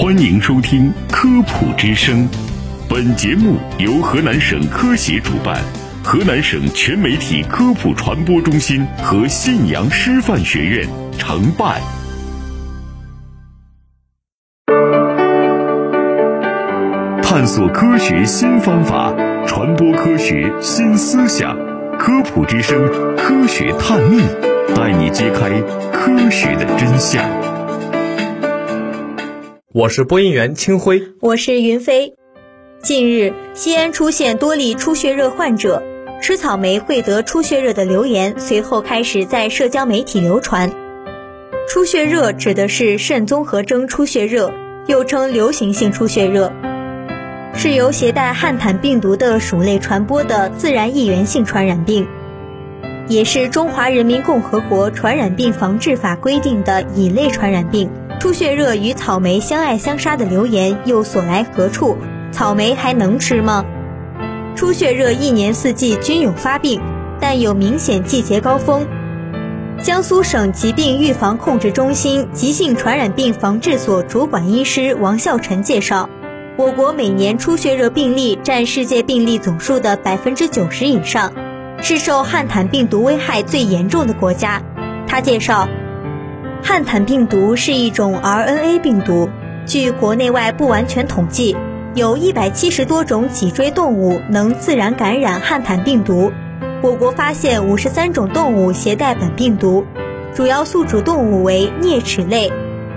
欢迎收听《科普之声》，本节目由河南省科协主办，河南省全媒体科普传播中心和信阳师范学院承办。探索科学新方法，传播科学新思想，《科普之声》科学探秘，带你揭开科学的真相。我是播音员清辉，我是云飞。近日，西安出现多例出血热患者吃草莓会得出血热的留言，随后开始在社交媒体流传。出血热指的是肾综合征出血热，又称流行性出血热，是由携带汉坦病毒的鼠类传播的自然易源性传染病，也是中华人民共和国传染病防治法规定的乙类传染病。出血热与草莓相爱相杀的流言又所来何处？草莓还能吃吗？出血热一年四季均有发病，但有明显季节高峰。江苏省疾病预防控制中心急性传染病防治所主管医师王孝臣介绍，我国每年出血热病例占世界病例总数的百分之九十以上，是受汉坦病毒危害最严重的国家。他介绍。汉坦病毒是一种 RNA 病毒，据国内外不完全统计，有一百七十多种脊椎动物能自然感染汉坦病毒。我国发现五十三种动物携带本病毒，主要宿主动物为啮齿类、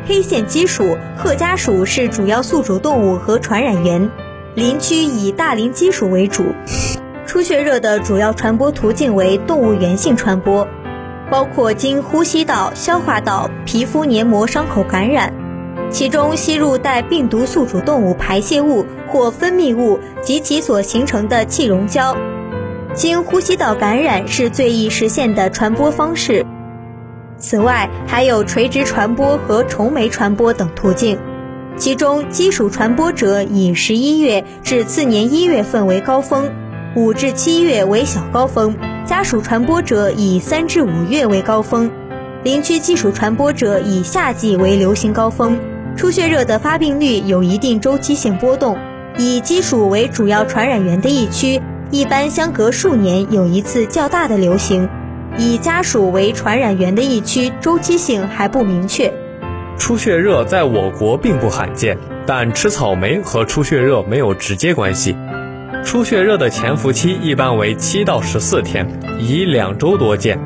黑线鸡属、褐家属是主要宿主动物和传染源，林区以大林鸡属为主。出血热的主要传播途径为动物源性传播。包括经呼吸道、消化道、皮肤黏膜伤口感染，其中吸入带病毒宿主动物排泄物或分泌物及其所形成的气溶胶，经呼吸道感染是最易实现的传播方式。此外，还有垂直传播和虫媒传播等途径，其中鸡属传播者以十一月至次年一月份为高峰，五至七月为小高峰。家属传播者以三至五月为高峰，林区基础传播者以夏季为流行高峰。出血热的发病率有一定周期性波动，以鸡属为主要传染源的疫区，一般相隔数年有一次较大的流行；以家属为传染源的疫区，周期性还不明确。出血热在我国并不罕见，但吃草莓和出血热没有直接关系。出血热的潜伏期一般为七到十四天，以两周多见。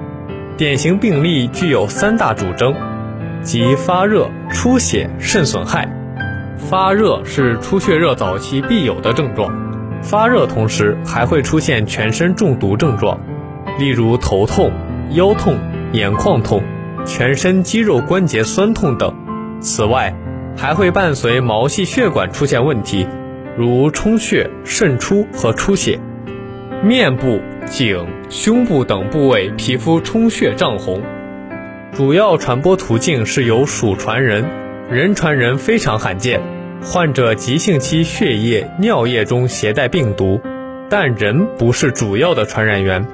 典型病例具有三大主征，即发热、出血、肾损害。发热是出血热早期必有的症状，发热同时还会出现全身中毒症状，例如头痛、腰痛、眼眶痛、全身肌肉关节酸痛等。此外，还会伴随毛细血管出现问题。如充血、渗出和出血，面部、颈、胸部等部位皮肤充血涨红，主要传播途径是由鼠传人，人传人非常罕见。患者急性期血液、尿液中携带病毒，但人不是主要的传染源。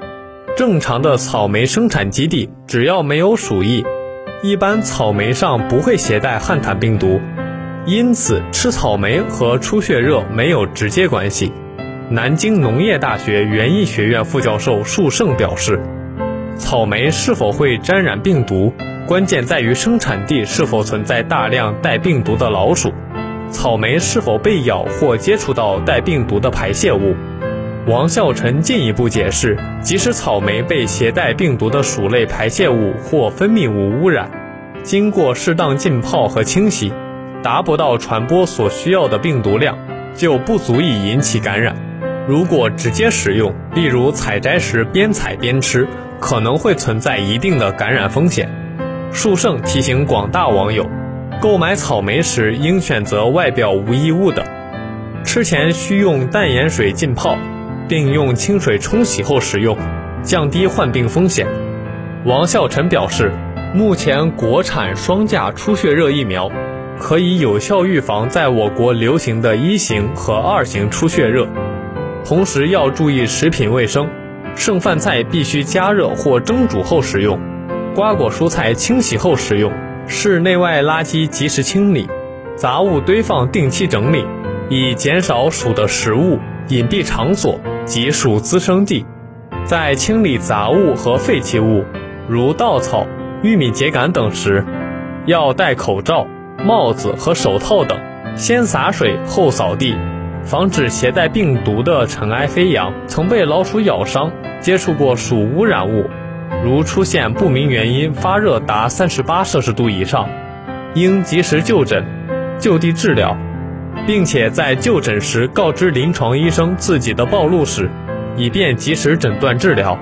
正常的草莓生产基地只要没有鼠疫，一般草莓上不会携带汉坦病毒。因此，吃草莓和出血热没有直接关系。南京农业大学园艺学院副教授束胜表示，草莓是否会沾染病毒，关键在于生产地是否存在大量带病毒的老鼠，草莓是否被咬或接触到带病毒的排泄物。王孝臣进一步解释，即使草莓被携带病毒的鼠类排泄物或分泌物污染，经过适当浸泡和清洗。达不到传播所需要的病毒量，就不足以引起感染。如果直接食用，例如采摘时边采边吃，可能会存在一定的感染风险。树盛提醒广大网友，购买草莓时应选择外表无异物的，吃前需用淡盐水浸泡，并用清水冲洗后食用，降低患病风险。王孝臣表示，目前国产双价出血热疫苗。可以有效预防在我国流行的一型和二型出血热，同时要注意食品卫生，剩饭菜必须加热或蒸煮后食用，瓜果蔬菜清洗后食用，室内外垃圾及时清理，杂物堆放定期整理，以减少鼠的食物隐蔽场所及鼠滋生地。在清理杂物和废弃物，如稻草、玉米秸秆等时，要戴口罩、帽子和手套等，先洒水后扫地，防止携带病毒的尘埃飞扬。曾被老鼠咬伤、接触过鼠污染物，如出现不明原因发热达三十八摄氏度以上，应及时就诊，就地治疗，并且在就诊时告知临床医生自己的暴露史。以便及时诊断治疗。